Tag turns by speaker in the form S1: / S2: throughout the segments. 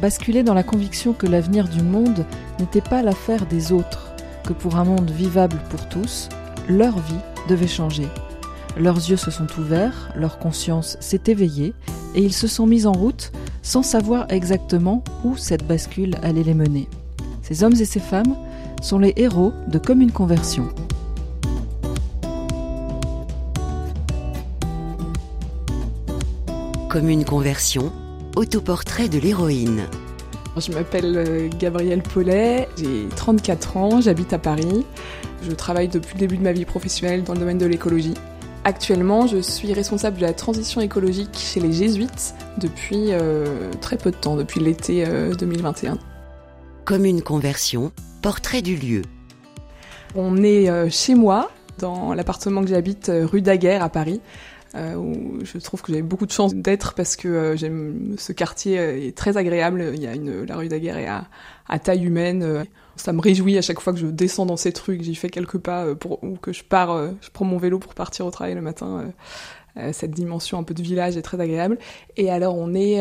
S1: Basculé dans la conviction que l'avenir du monde n'était pas l'affaire des autres, que pour un monde vivable pour tous, leur vie devait changer. Leurs yeux se sont ouverts, leur conscience s'est éveillée, et ils se sont mis en route sans savoir exactement où cette bascule allait les mener. Ces hommes et ces femmes sont les héros de Comme une conversion.
S2: Comme une conversion, autoportrait de l'héroïne.
S3: Je m'appelle euh, Gabrielle Paulet, j'ai 34 ans, j'habite à Paris. Je travaille depuis le début de ma vie professionnelle dans le domaine de l'écologie. Actuellement, je suis responsable de la transition écologique chez les Jésuites depuis euh, très peu de temps, depuis l'été 2021. Euh,
S2: Comme une conversion, portrait du lieu.
S3: On est chez moi, dans l'appartement que j'habite rue Daguerre à Paris. Euh, où je trouve que j'ai beaucoup de chance d'être parce que euh, j'aime ce quartier euh, est très agréable. Il y a une la rue Daguerre est à, taille humaine. ça me réjouit à chaque fois que je descends dans rue, que j'y fais quelques pas pour, ou que je pars, je prends mon vélo pour partir au travail le matin. cette dimension un peu de village est très agréable. Et alors on est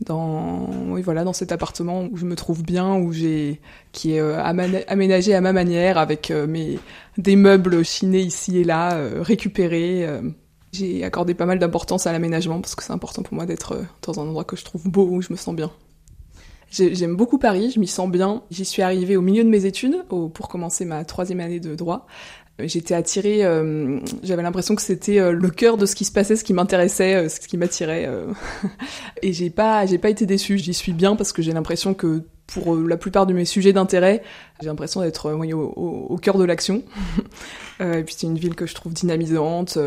S3: dans, oui voilà, dans cet appartement où je me trouve bien, où j'ai, qui est aménagé à ma manière, avec mes des meubles chinés ici et là, récupérés. J'ai accordé pas mal d'importance à l'aménagement parce que c'est important pour moi d'être euh, dans un endroit que je trouve beau, où je me sens bien. J'aime beaucoup Paris, je m'y sens bien. J'y suis arrivée au milieu de mes études, pour commencer ma troisième année de droit. J'étais attirée, euh, j'avais l'impression que c'était euh, le cœur de ce qui se passait, ce qui m'intéressait, ce qui m'attirait. et j'ai pas, j'ai pas été déçue. J'y suis bien parce que j'ai l'impression que pour la plupart de mes sujets d'intérêt, j'ai l'impression d'être au, au, au, cœur de l'action. et puis c'est une ville que je trouve dynamisante.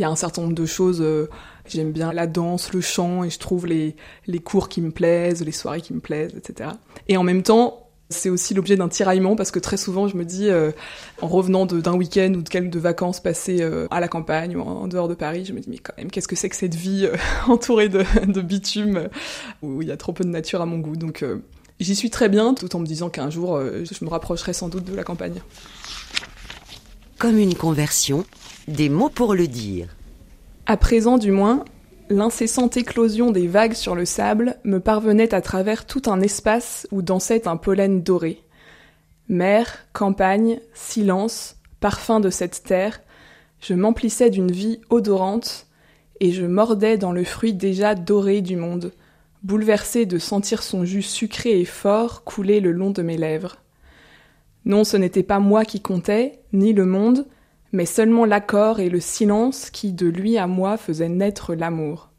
S3: Il y a un certain nombre de choses. Euh, j'aime bien la danse, le chant, et je trouve les, les cours qui me plaisent, les soirées qui me plaisent, etc. Et en même temps, c'est aussi l'objet d'un tiraillement parce que très souvent je me dis, euh, en revenant d'un week-end ou de quelques vacances passées euh, à la campagne ou en, dehors de Paris, je me dis mais quand même qu'est-ce que c'est que cette vie entourée de, de, bitume où il y a trop peu de nature à mon goût. Donc j'y suis très bien tout en me disant qu'un jour je me rapprocherai sans doute de la campagne.
S2: Comme une conversion, des mots pour le dire.
S3: À présent du moins, l'incessante éclosion des vagues sur le sable me parvenait à travers tout un espace où dansait un pollen doré. Mer, campagne, silence, parfum de cette terre, je m'emplissais d'une vie odorante, et je mordais dans le fruit déjà doré du monde, bouleversé de sentir son jus sucré et fort couler le long de mes lèvres. Non, ce n'était pas moi qui comptais, ni le monde, mais seulement l'accord et le silence qui, de lui à moi, faisaient naître l'amour.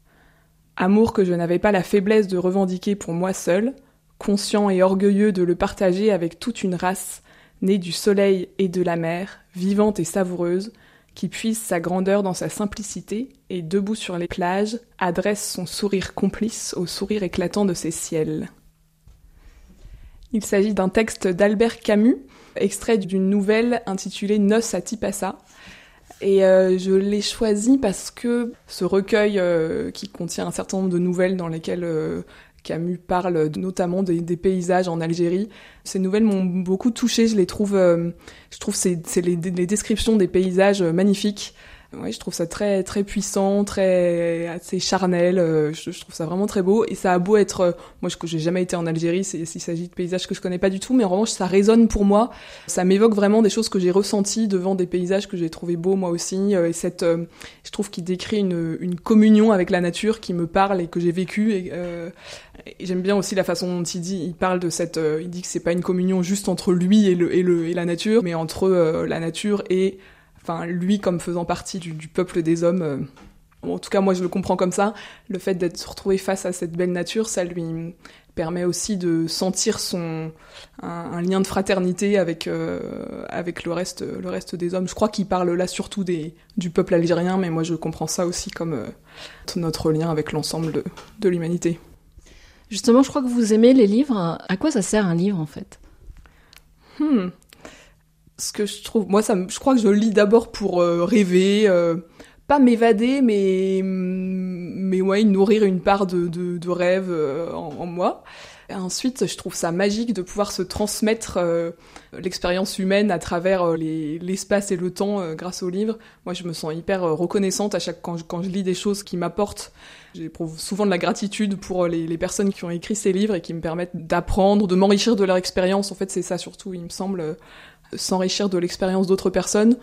S3: Amour que je n'avais pas la faiblesse de revendiquer pour moi seul, conscient et orgueilleux de le partager avec toute une race, née du soleil et de la mer, vivante et savoureuse, qui puise sa grandeur dans sa simplicité et, debout sur les plages, adresse son sourire complice au sourire éclatant de ses ciels. Il s'agit d'un texte d'Albert Camus, extrait d'une nouvelle intitulée Noces à Tipasa. Et euh, je l'ai choisi parce que ce recueil euh, qui contient un certain nombre de nouvelles dans lesquelles euh, Camus parle notamment des, paysages en Algérie. Ces nouvelles m'ont beaucoup touchée, je les trouve, je trouve c'est les, descriptions des paysages magnifiques. Ouais, je trouve ça très très puissant, très assez charnel. Euh, je, trouve ça vraiment très beau et ça a beau être, euh, moi je j'ai jamais été en Algérie, s'il s'agit de paysages que je connais pas du tout, mais en revanche ça résonne pour moi. Ça m'évoque vraiment des choses que j'ai ressenties devant des paysages que j'ai trouvé beaux moi aussi. Euh, et cette, je trouve qu'il décrit une, une communion avec la nature qui me parle et que j'ai vécu. Et, et j'aime bien aussi la façon dont il dit, il parle de cette, il dit que c'est pas une communion juste entre lui et le et le et la nature, mais entre la nature et enfin lui comme faisant partie du, peuple des hommes. Euh, en tout cas, moi je le comprends comme ça. Le fait d'être retrouvé face à cette belle nature, ça lui permet aussi de sentir son un, lien de fraternité avec euh, avec le reste le reste des hommes. Je crois qu'il parle là surtout des du peuple algérien, mais moi je comprends ça aussi comme euh, notre lien avec l'ensemble de, de l'humanité.
S1: Justement, je crois que vous aimez les livres. À quoi ça sert un livre en fait?
S3: Hmm. Ce que je trouve, moi, ça, je crois que je lis d'abord pour rêver, pas m'évader, mais mais ouais, nourrir une part de, de, rêve en, moi. ensuite, je trouve ça magique de pouvoir se transmettre l'expérience humaine à travers euh, l'espace et le temps euh, grâce au livre. Moi, je me sens hyper euh, reconnaissante à chaque quand je, quand je lis des choses qui m'apportent. J'éprouve souvent de la gratitude pour les, personnes qui ont écrit ces livres et qui me permettent d'apprendre, de m'enrichir de leur expérience. En fait, c'est ça surtout, il me semble, s'enrichir de l'expérience d'autres personnes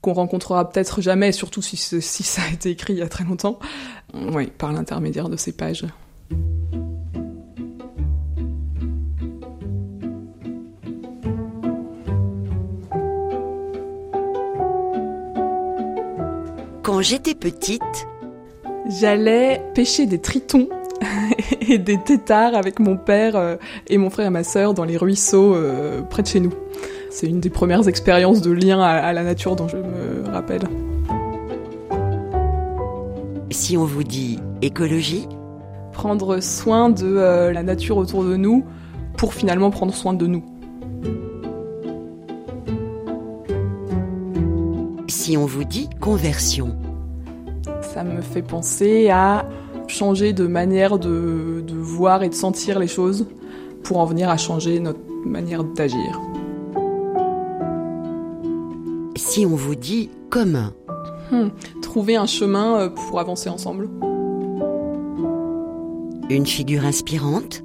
S3: qu'on rencontrera peut-être jamais, surtout si, si ça a été écrit il y a très longtemps. Oui, par l'intermédiaire de ces pages.
S2: Quand j'étais petite,
S3: j'allais pêcher des tritons et des têtards avec mon père euh, et mon frère et ma sœur dans les ruisseaux euh, près de chez nous. C'est une des premières expériences de lien à, la nature dont je me rappelle.
S2: Si on vous dit écologie
S3: Prendre soin de euh, la nature autour de nous pour finalement prendre soin de nous.
S2: si on vous dit conversion
S3: Ça me fait penser à changer de manière de, voir et de sentir les choses pour en venir à changer notre manière d'agir.
S2: Si on vous dit commun
S3: hmm, Trouver un chemin euh, pour avancer ensemble.
S2: Une figure inspirante?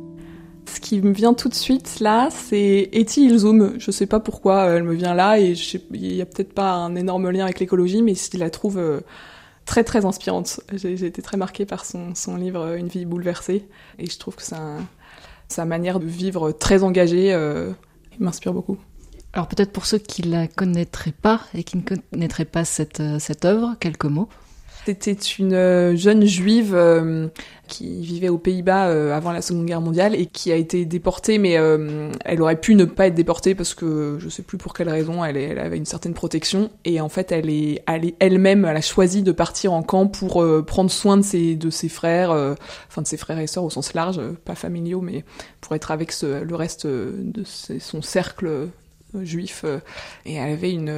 S3: Ce qui me vient tout de suite là, c'est Etty Ilzoum. Je sais pas pourquoi elle me vient là et il y a peut-être pas un énorme lien avec l'écologie, mais je la trouve euh, très très inspirante. J'ai été très marquée par son, son, livre euh, Une vie bouleversée et je trouve que sa manière de vivre très engagée euh, m'inspire beaucoup.
S1: Alors peut-être pour ceux qui la connaîtraient pas et qui ne connaîtraient pas cette, cette œuvre, quelques mots.
S3: C'était une euh, jeune juive euh, qui vivait aux Pays-Bas euh, avant la Seconde Guerre mondiale et qui a été déportée, mais elle aurait pu ne pas être déportée parce que je sais plus pour quelle raison, elle, avait une certaine protection et en fait elle est, elle-même, elle a choisi de partir en camp pour prendre soin de ses, de ses frères, enfin de ses frères et sœurs au sens large, pas familiaux, mais pour être avec le reste de son cercle juif et elle avait une,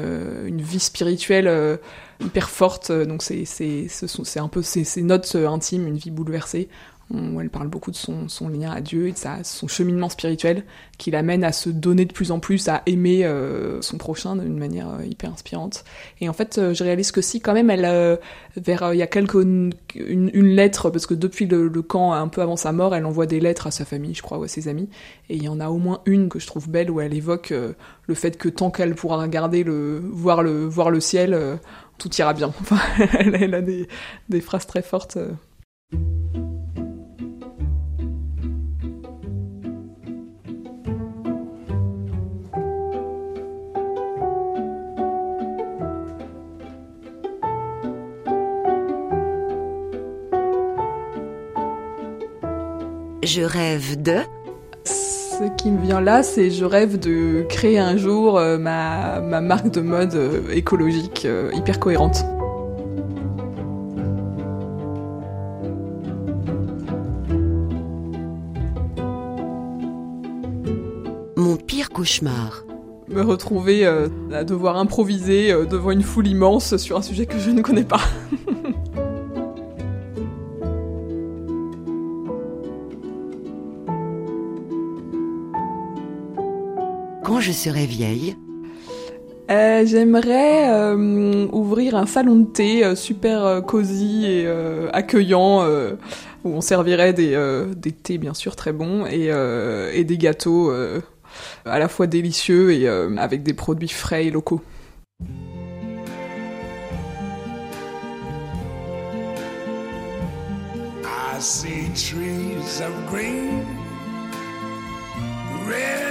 S3: une vie spirituelle hyper forte. Euh, donc c'est un peu ses notes euh, intimes, une vie bouleversée. Où elle parle beaucoup de son, lien à Dieu et de son cheminement spirituel qui l'amène à se donner de plus en plus, à aimer euh, son prochain d'une manière hyper inspirante. Et en fait, je réalise que si quand même elle, vers il y a quelques une, lettre parce que depuis le, camp, un peu avant sa mort, elle envoie des lettres à sa famille, je crois, ou à ses amis. Et il y en a au moins une que je trouve belle où elle évoque le fait que tant qu'elle pourra regarder le voir le voir le ciel tout ira bien. Enfin, elle, a des, phrases très fortes.
S2: Je rêve de
S3: ce qui me vient là, c'est je rêve de créer un jour euh, ma, marque de mode euh, écologique euh, hyper cohérente.
S2: Mon pire cauchemar.
S3: Me retrouver à devoir improviser devant une foule immense sur un sujet que je ne connais pas.
S2: je serai vieille
S3: euh, J'aimerais euh, ouvrir un salon de thé euh, super cosy et accueillant où on servirait des, des thés bien sûr très bons et, et des gâteaux à la fois délicieux et avec des produits frais et locaux. I see trees of green, red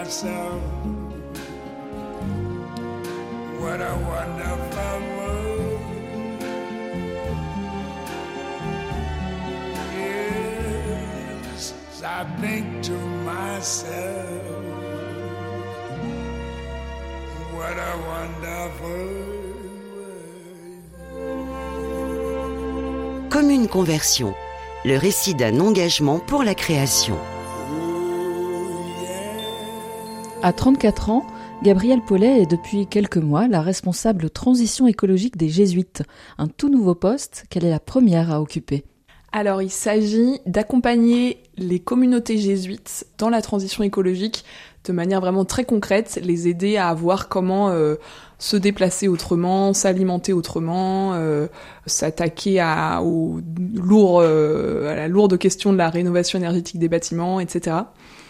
S4: myself, what a wonderful world. Yes, I think to myself, what a wonderful world.
S2: Commune Conversion, le récit d'un engagement pour la création.
S1: À 34 ans, Gabrielle Paulet est depuis quelques mois la responsable transition écologique des Jésuites, un tout nouveau poste qu'elle est la première à occuper.
S3: Alors, il s'agit d'accompagner les communautés jésuites dans la transition écologique de manière vraiment très concrète, les aider à voir comment euh, se déplacer autrement, s'alimenter autrement, euh, s'attaquer à, euh, à la lourde question de la rénovation énergétique des bâtiments, etc.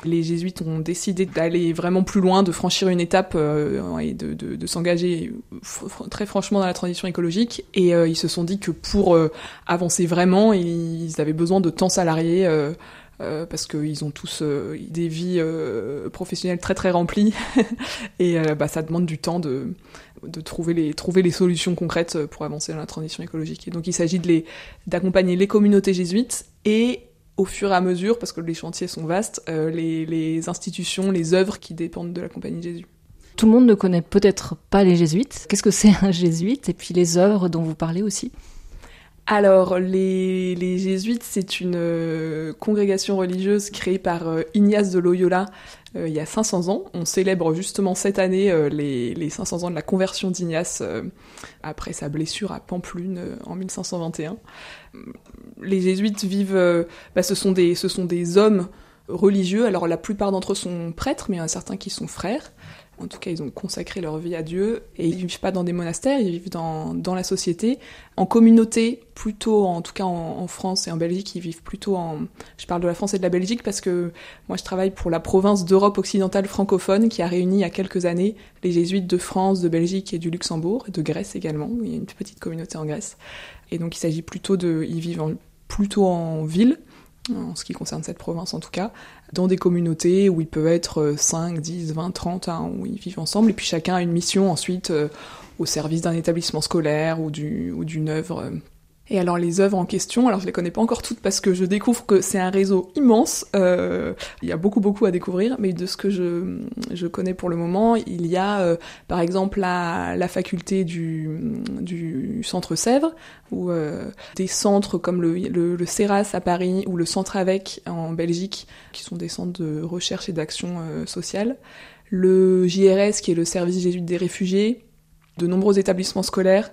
S3: Les jésuites ont décidé d'aller vraiment plus loin, de franchir une étape euh, et de, de, de s'engager très franchement dans la transition écologique. Et euh, ils se sont dit que pour euh, avancer vraiment, ils avaient besoin de temps salarié. euh, euh, parce qu'ils ont tous euh, des vies euh, professionnelles très très remplies et euh, bah, ça demande du temps de, de trouver, les, trouver les solutions concrètes pour avancer dans la transition écologique. Et donc il s'agit d'accompagner les communautés jésuites et au fur et à mesure, parce que les chantiers sont vastes, euh, les, les institutions, les œuvres qui dépendent de la Compagnie de Jésus.
S1: Tout le monde ne connaît peut-être pas les jésuites. Qu'est-ce que c'est un jésuite? Et puis les œuvres dont vous parlez aussi?
S3: Alors, les, jésuites, c'est une euh, congrégation religieuse créée par euh, Ignace de Loyola euh, il y a 500 ans. On célèbre justement cette année les, les 500 ans de la conversion d'Ignace après sa blessure à Pamplune en 1521. Les jésuites vivent, bah, ce, sont des, ce sont des hommes religieux. Alors, la plupart d'entre eux sont prêtres, mais il y en a certains qui sont frères. En tout cas, ils ont consacré leur vie à Dieu et ils vivent pas dans des monastères, ils vivent dans, dans la société, en communauté, plutôt, en tout cas en, France et en Belgique, ils vivent plutôt en. Je parle de la France et de la Belgique parce que moi je travaille pour la province d'Europe occidentale francophone qui a réuni il y a quelques années les jésuites de France, de Belgique et du Luxembourg, et de Grèce également. Il y a une petite communauté en Grèce. Et donc il s'agit plutôt de. Ils vivent en, plutôt en ville en ce qui concerne cette province en tout cas, dans des communautés où ils peuvent être 5, 10, 20, 30, hein, où ils vivent ensemble, et puis chacun a une mission ensuite euh, au service d'un établissement scolaire ou d'une ou d'une œuvre. Et alors les œuvres en question, alors je les connais pas encore toutes parce que je découvre que c'est un réseau immense, euh, il y a beaucoup beaucoup à découvrir, mais de ce que je, je connais pour le moment, il y a euh, par exemple la, la faculté du, du centre Sèvres, ou euh, des centres comme le, le, le CERAS à Paris ou le Centre Avec en Belgique, qui sont des centres de recherche et d'action euh, sociale, le JRS qui est le service jésuite des réfugiés, de nombreux établissements scolaires,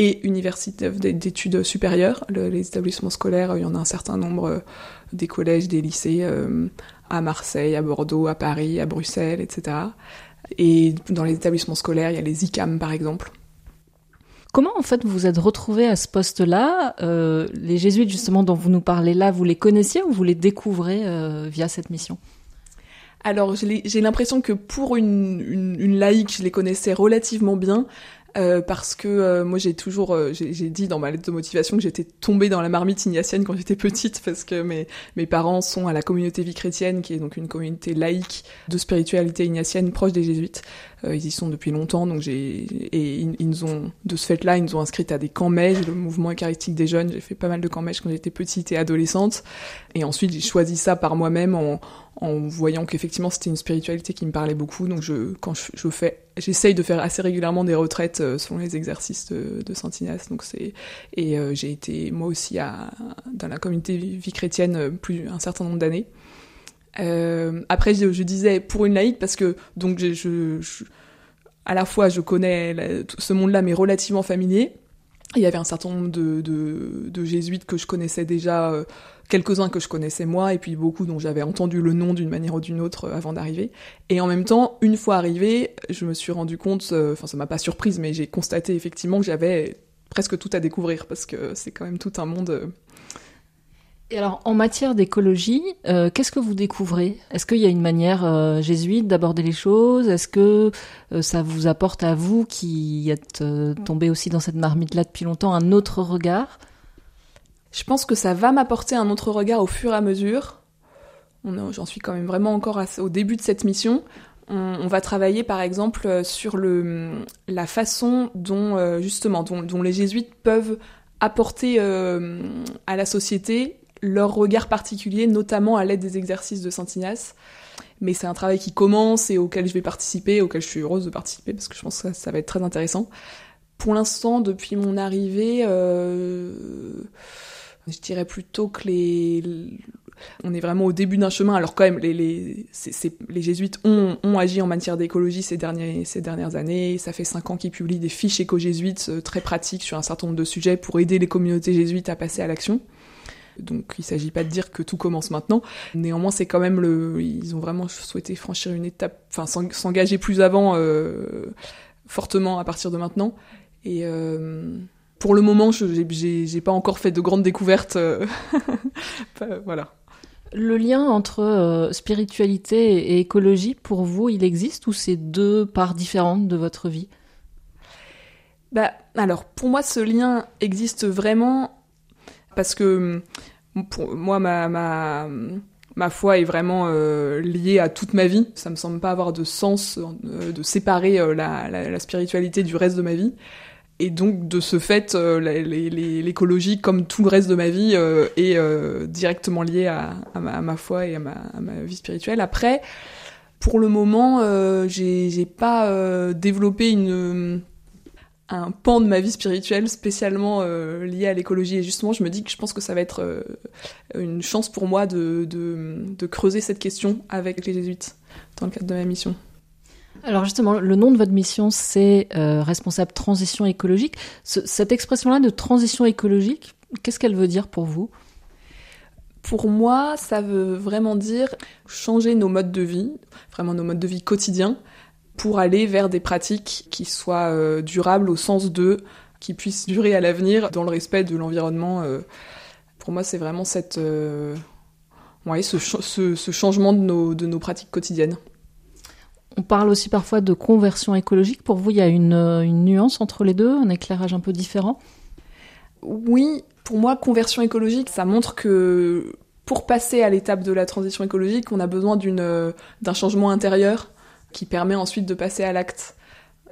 S3: et universités d'études supérieures. Le, les établissements scolaires, il y en a un certain nombre, euh, des collèges, des lycées, euh, à Marseille, à Bordeaux, à Paris, à Bruxelles, etc. Et dans les établissements scolaires, il y a les ICAM par exemple.
S1: Comment en fait vous vous êtes retrouvé à ce poste-là euh, Les jésuites justement dont vous nous parlez là, vous les connaissiez ou vous les découvrez euh, via cette mission?
S3: Alors j'ai l'impression que pour une, une, une laïque, je les connaissais relativement bien. Euh, parce que euh, moi j'ai toujours euh, j'ai dit dans ma lettre de motivation que j'étais tombée dans la marmite ignatienne quand j'étais petite parce que mes parents sont à la communauté vie chrétienne qui est donc une communauté laïque de spiritualité ignatienne proche des jésuites. Ils y sont depuis longtemps donc j'ai et ils, nous ont de ce fait là ils nous ont inscrites à des camps mèches le mouvement eucharistique des jeunes. J'ai fait pas mal de camps mèches quand j'étais petite et adolescente. Et ensuite, j'ai choisi ça par moi-même en, voyant qu'effectivement c'était une spiritualité qui me parlait beaucoup. Donc je, quand je fais, j'essaye de faire assez régulièrement des retraites euh, selon les exercices de, de Saint Ignace. Donc c'est et euh, j'ai été moi aussi à, dans la communauté vie chrétienne euh, plus un certain nombre d'années. Après, je, disais pour une laïque parce que donc à la fois je connais ce monde-là mais relativement familier. Il y avait un certain nombre de, de jésuites que je connaissais déjà. Quelques-uns que je connaissais moi, et puis beaucoup dont j'avais entendu le nom d'une manière ou d'une autre euh, avant d'arriver. Et en même temps, une fois arrivé, je me suis rendu compte, euh, enfin ça m'a pas surprise, mais j'ai constaté effectivement que j'avais presque tout à découvrir, parce que c'est quand même tout un monde... Euh.
S1: Et alors, en matière d'écologie, qu'est-ce que vous découvrez? Est-ce qu'il y a une manière jésuite d'aborder les choses? Est-ce que ça vous apporte à vous, qui êtes tombé aussi dans cette marmite-là depuis longtemps, un autre regard?
S3: Je pense que ça va m'apporter un autre regard au fur et à mesure. J'en suis quand même vraiment encore au début de cette mission. On, va travailler par exemple sur le, la façon dont euh, justement dont, les jésuites peuvent apporter euh, à la société leur regard particulier, notamment à l'aide des exercices de Saint Ignace. Mais c'est un travail qui commence et auquel je vais participer, auquel je suis heureuse de participer parce que je pense que ça, va être très intéressant. Pour l'instant, depuis mon arrivée, euh, je dirais plutôt que les, on est vraiment au début d'un chemin. Alors quand même, les, les, les jésuites ont, ont, agi en matière d'écologie ces, ces dernières années. Ça fait cinq ans qu'ils publient des fiches éco-jésuites euh, très pratiques sur un certain nombre de sujets pour aider les communautés jésuites à passer à l'action. Donc il s'agit pas de dire que tout commence maintenant. Néanmoins, c'est quand même le, ils ont vraiment souhaité franchir une étape, enfin s'engager plus avant, euh, fortement à partir de maintenant. Et euh, pour le moment, je j'ai pas encore fait de grandes découvertes. Euh, voilà.
S1: Le lien entre euh, spiritualité et écologie, pour vous, il existe ou c'est deux parts différentes de votre vie?
S3: Bah, alors, pour moi, ce lien existe vraiment parce que pour moi, ma, ma, ma foi est vraiment euh, liée à toute ma vie. Ça me semble pas avoir de sens euh, de séparer la, la, la, spiritualité du reste de ma vie. Et donc, de ce fait, euh, l'écologie, comme tout le reste de ma vie, euh, est euh, directement liée à, ma, foi et à ma, vie spirituelle. Après, pour le moment, j'ai pas développé un pan de ma vie spirituelle spécialement euh, lié à l'écologie. Et justement, je me dis que je pense que ça va être euh, une chance pour moi de, creuser cette question avec les jésuites dans le cadre de ma mission.
S1: Alors justement, le nom de votre mission, c'est euh, responsable transition écologique. Ce, cette expression-là de transition écologique, qu'est-ce qu'elle veut dire pour vous?
S3: Pour moi, ça veut vraiment dire changer nos modes de vie, vraiment nos modes de vie quotidiens, pour aller vers des pratiques qui soient euh, durables au sens de qui puissent durer à l'avenir dans le respect de l'environnement. Euh. Pour moi, c'est vraiment cette, ce, ce, changement de nos, de nos pratiques quotidiennes.
S1: On parle aussi parfois de conversion écologique. Pour vous, il y a une, une nuance entre les deux, un éclairage un peu différent?
S3: Oui, pour moi, conversion écologique, ça montre que pour passer à l'étape de la transition écologique, on a besoin d'un changement intérieur qui permet ensuite de passer à l'acte.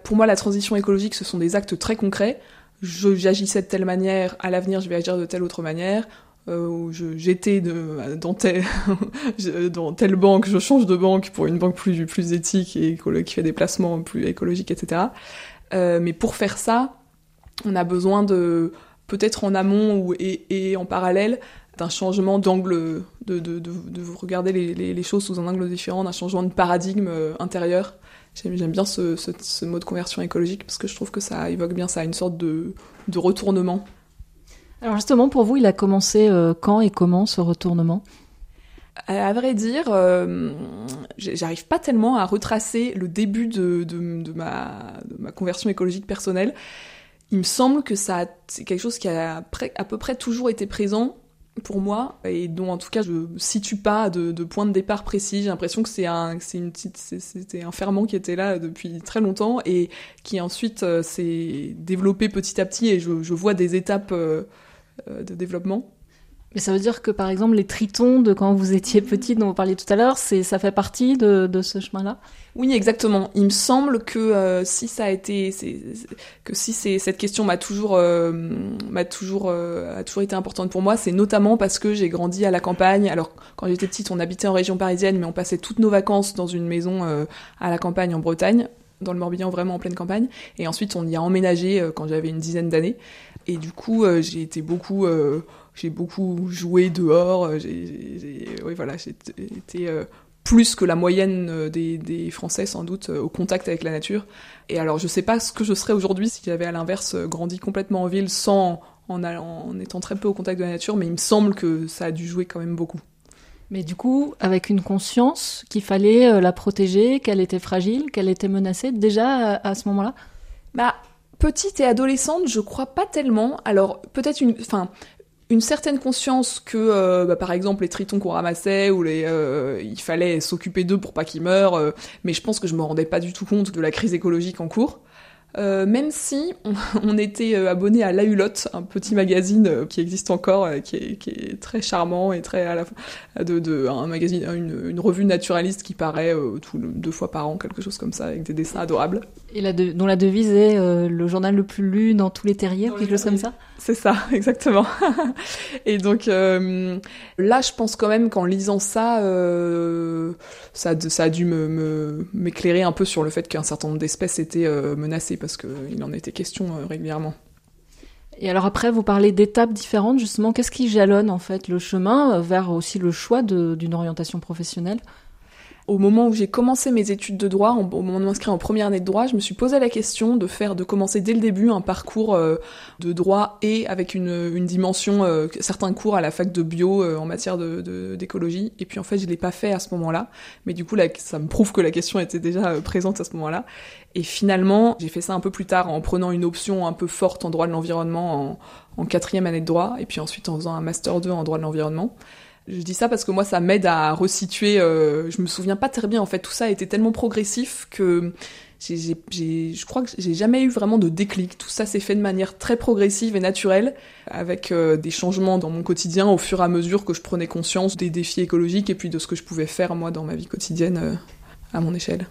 S3: Pour moi, la transition écologique, ce sont des actes très concrets. J'agissais de telle manière, à l'avenir, je vais agir de telle autre manière. Euh, j'étais dans, tel, dans telle banque, je change de banque pour une banque plus, plus éthique et qui fait des placements plus écologiques, etc. Euh, mais pour faire ça, on a besoin de, peut-être en amont ou, et, en parallèle, d'un changement d'angle, de, de, de, de, regarder les, choses sous un angle différent, d'un changement de paradigme euh, intérieur. J'aime bien ce, ce, ce, mot de conversion écologique parce que je trouve que ça évoque bien ça, une sorte de, de retournement.
S1: Alors justement, pour vous, il a commencé euh, quand et comment ce retournement?
S3: À, à vrai dire, euh, j'arrive pas tellement à retracer le début de, de, ma, conversion écologique personnelle. Il me semble que ça c'est quelque chose qui a à peu près toujours été présent pour moi et dont en tout cas je situe pas de, point de départ précis. J'ai l'impression que c'est un c'est une petite c'était un ferment qui était là depuis très longtemps et qui ensuite euh, s'est développé petit à petit et je, vois des étapes euh, de développement.
S1: Mais ça veut dire que par exemple les tritons de quand vous étiez petite dont vous parliez tout à l'heure, c'est ça fait partie de, de ce chemin-là?
S3: Oui, exactement. Il me semble que euh, si ça a été, c'est, que si c'est cette question m'a toujours, euh, m'a toujours, euh, a toujours été importante pour moi, c'est notamment parce que j'ai grandi à la campagne. Alors quand j'étais petite, on habitait en région parisienne, mais on passait toutes nos vacances dans une maison à la campagne en Bretagne dans le Morbihan, vraiment en pleine campagne. Et ensuite, on y a emménagé quand j'avais une dizaine d'années. Et du coup, j'ai été beaucoup j'ai beaucoup joué dehors. Euh, j'ai, oui, voilà, j'ai été euh, plus que la moyenne euh, des, des, Français sans doute au contact avec la nature. Et alors, je sais pas ce que je serais aujourd'hui si j'avais à l'inverse grandi complètement en ville sans en, en étant très peu au contact de la nature, mais il me semble que ça a dû jouer quand même beaucoup.
S1: Mais du coup, avec une conscience qu'il fallait la protéger, qu'elle était fragile, qu'elle était menacée, déjà à, ce moment-là?
S3: Bah, petite et adolescente, je crois pas tellement. Alors, peut-être une. Enfin, une certaine conscience que, euh, bah, par exemple, les tritons qu'on ramassait ou les, euh, il fallait s'occuper d'eux pour pas qu'ils meurent, euh, mais je pense que je me rendais pas du tout compte de la crise écologique en cours. Euh, même si on, était euh, abonné à La Hulotte, un petit magazine euh, qui existe encore, qui est, très charmant et très à la de un magazine, une, revue naturaliste qui paraît deux fois par an, quelque chose comme ça, avec des dessins adorables.
S1: Et la dont la devise est le journal le plus lu dans tous les terriers, ou quelque chose comme ça?
S3: C'est ça, exactement. et donc là, je pense quand même qu'en lisant ça, ça, ça a dû me m'éclairer un peu sur le fait qu'un certain nombre d'espèces étaient menacées parce qu'il en était question euh, régulièrement.
S1: Et alors après, vous parlez d'étapes différentes, justement. Qu'est-ce qui jalonne en fait le chemin vers aussi le choix d'une orientation professionnelle?
S3: Au moment où j'ai commencé mes études de droit, au moment de m'inscrire en première année de droit, je me suis posé la question de faire, de commencer dès le début un parcours euh, de droit et avec une, dimension, euh, certains cours à la fac de bio euh, en matière d'écologie. Et puis en fait, je l'ai pas fait à ce moment-là, mais du coup, ça me prouve que la question était déjà présente à ce moment-là. Et finalement, j'ai fait ça un peu plus tard en prenant une option un peu forte en droit de l'environnement en, en quatrième année de droit, et puis ensuite en faisant un master 2 en droit de l'environnement. Je dis ça parce que moi, ça m'aide à resituer. Euh, je me souviens pas très bien. En fait, tout ça a été tellement progressif que je crois que j'ai jamais eu vraiment de déclic. Tout ça s'est fait de manière très progressive et naturelle, avec euh, des changements dans mon quotidien au fur et à mesure que je prenais conscience des défis écologiques et puis de ce que je pouvais faire moi dans ma vie quotidienne euh, à mon échelle.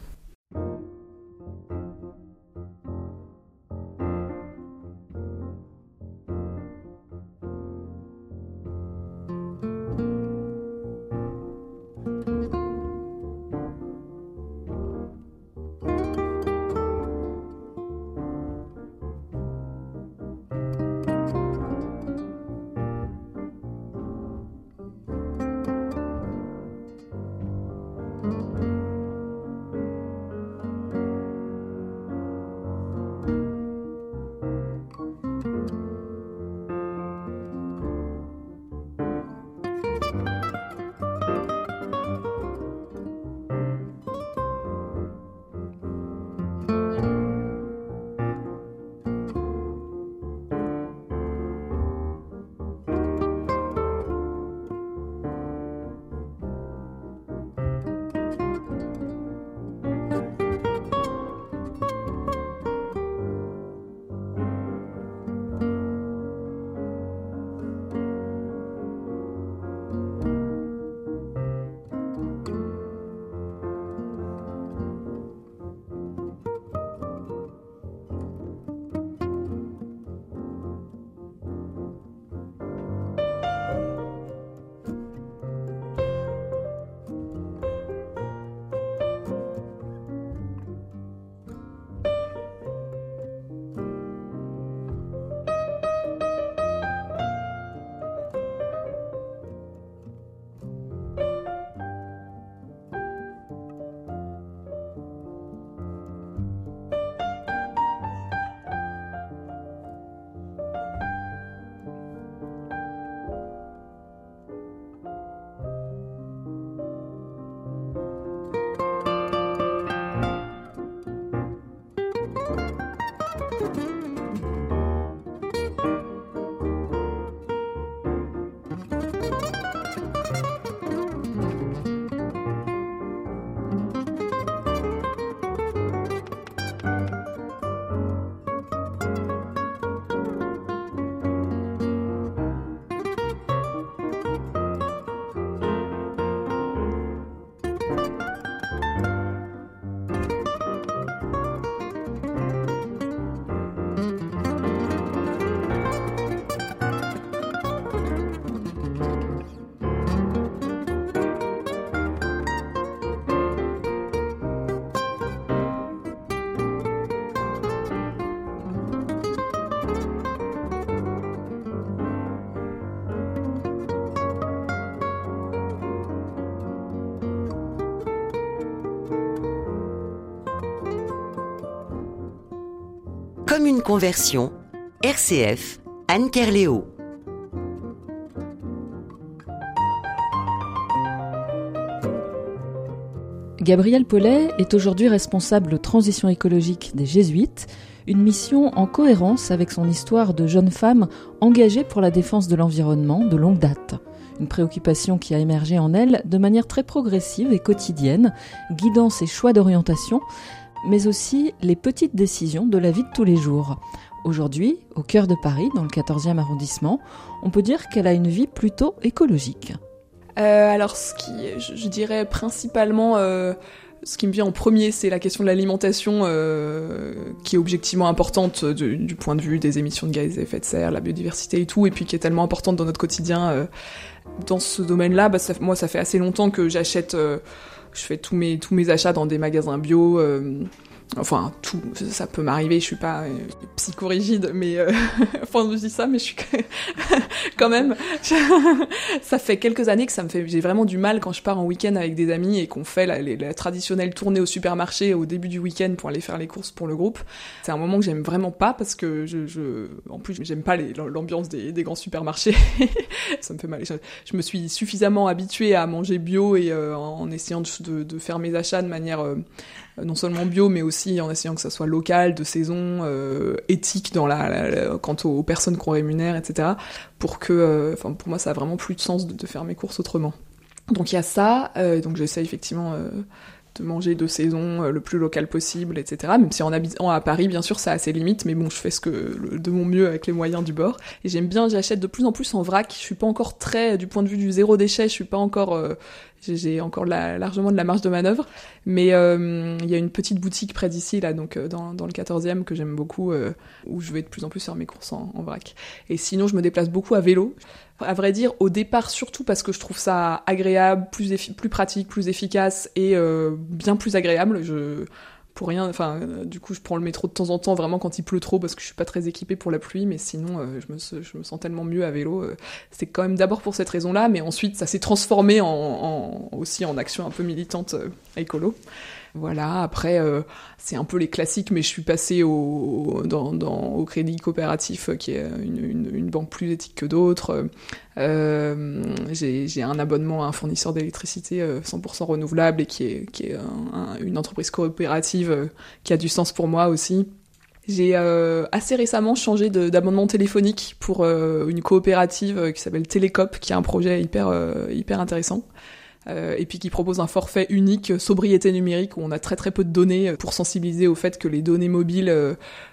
S2: Commune Conversion, RCF, Anne Kerléo.
S1: Gabriel Paulet est aujourd'hui responsable transition écologique des Jésuites, une mission en cohérence avec son histoire de jeune femme engagée pour la défense de l'environnement de longue date. Une préoccupation qui a émergé en elle de manière très progressive et quotidienne, guidant ses choix d'orientation, mais aussi les petites décisions de la vie de tous les jours. Aujourd'hui, au cœur de Paris, dans le 14e arrondissement, on peut dire qu'elle a une vie plutôt écologique.
S3: Euh, alors, ce qui, je, dirais principalement, euh, ce qui me vient en premier, c'est la question de l'alimentation, euh, qui est objectivement importante du, point de vue des émissions de gaz à effet de serre, la biodiversité et tout, et puis qui est tellement importante dans notre quotidien. dans ce domaine-là, bah, moi, ça fait assez longtemps que j'achète, je fais tous mes achats dans des magasins bio. euh, Enfin, tout, ça peut m'arriver, je suis pas euh, psychorigide, mais euh, enfin, je dis ça, mais je suis quand même. ça fait quelques années que ça me fait, j'ai vraiment du mal quand je pars en week-end avec des amis et qu'on fait la, traditionnelle tournée au supermarché au début du week-end pour aller faire les courses pour le groupe. C'est un moment que j'aime vraiment pas parce que je, je en plus, j'aime pas l'ambiance des, grands supermarchés. ça me fait mal. Je, me suis suffisamment habituée à manger bio et euh, en essayant de, de- de faire mes achats de manière euh, non seulement bio, mais aussi en essayant que ça soit local, de saison, euh, éthique dans la, la- la- quant aux personnes qu'on rémunère, etc. Pour que, euh, enfin, pour moi, ça a vraiment plus de sens de, de faire mes courses autrement. Donc il y a ça. euh, donc j'essaie effectivement euh, de manger de saison euh, le plus local possible, etc. Même si en habitant à Paris, bien sûr, ça a ses limites, mais bon, je fais ce que de mon mieux avec les moyens du bord. Et j'aime bien, j'achète de plus en plus en vrac. Je suis pas encore très, du point de vue du zéro déchet, je suis pas encore, euh, j'ai- encore la- largement de la marge de manœuvre. Mais euh, il y a une petite boutique près d'ici, là, donc euh, dans, dans le 14e, que j'aime beaucoup, euh, où je vais de plus en plus faire mes courses en, en vrac. Et sinon, je me déplace beaucoup à vélo. À vrai dire, au départ, surtout parce que je trouve ça agréable, plus, plus pratique, plus efficace et euh, bien plus agréable. Je, pour rien, enfin, euh, du coup, je prends le métro de temps en temps, vraiment quand il pleut trop, parce que je suis pas très équipée pour la pluie, mais sinon, euh, je, me, je me sens tellement mieux à vélo. euh, c'est quand même d'abord pour cette raison-là, mais ensuite, ça s'est transformé en, en- aussi en action un peu militante écolo. Voilà, après, euh, c'est un peu les classiques, mais je suis passée au, crédit coopératif, euh, qui est une, banque plus éthique que d'autres. Euh, j'ai un abonnement à un fournisseur d'électricité euh, 100% renouvelable et qui est, qui une entreprise coopérative qui a du sens pour moi aussi. J'ai assez récemment changé d'abonnement téléphonique pour une coopérative qui s'appelle Télécop, qui a un projet hyper intéressant. Euh, et puis qui propose un forfait unique euh, sobriété numérique où on a très très peu de données euh, pour sensibiliser au fait que les données mobiles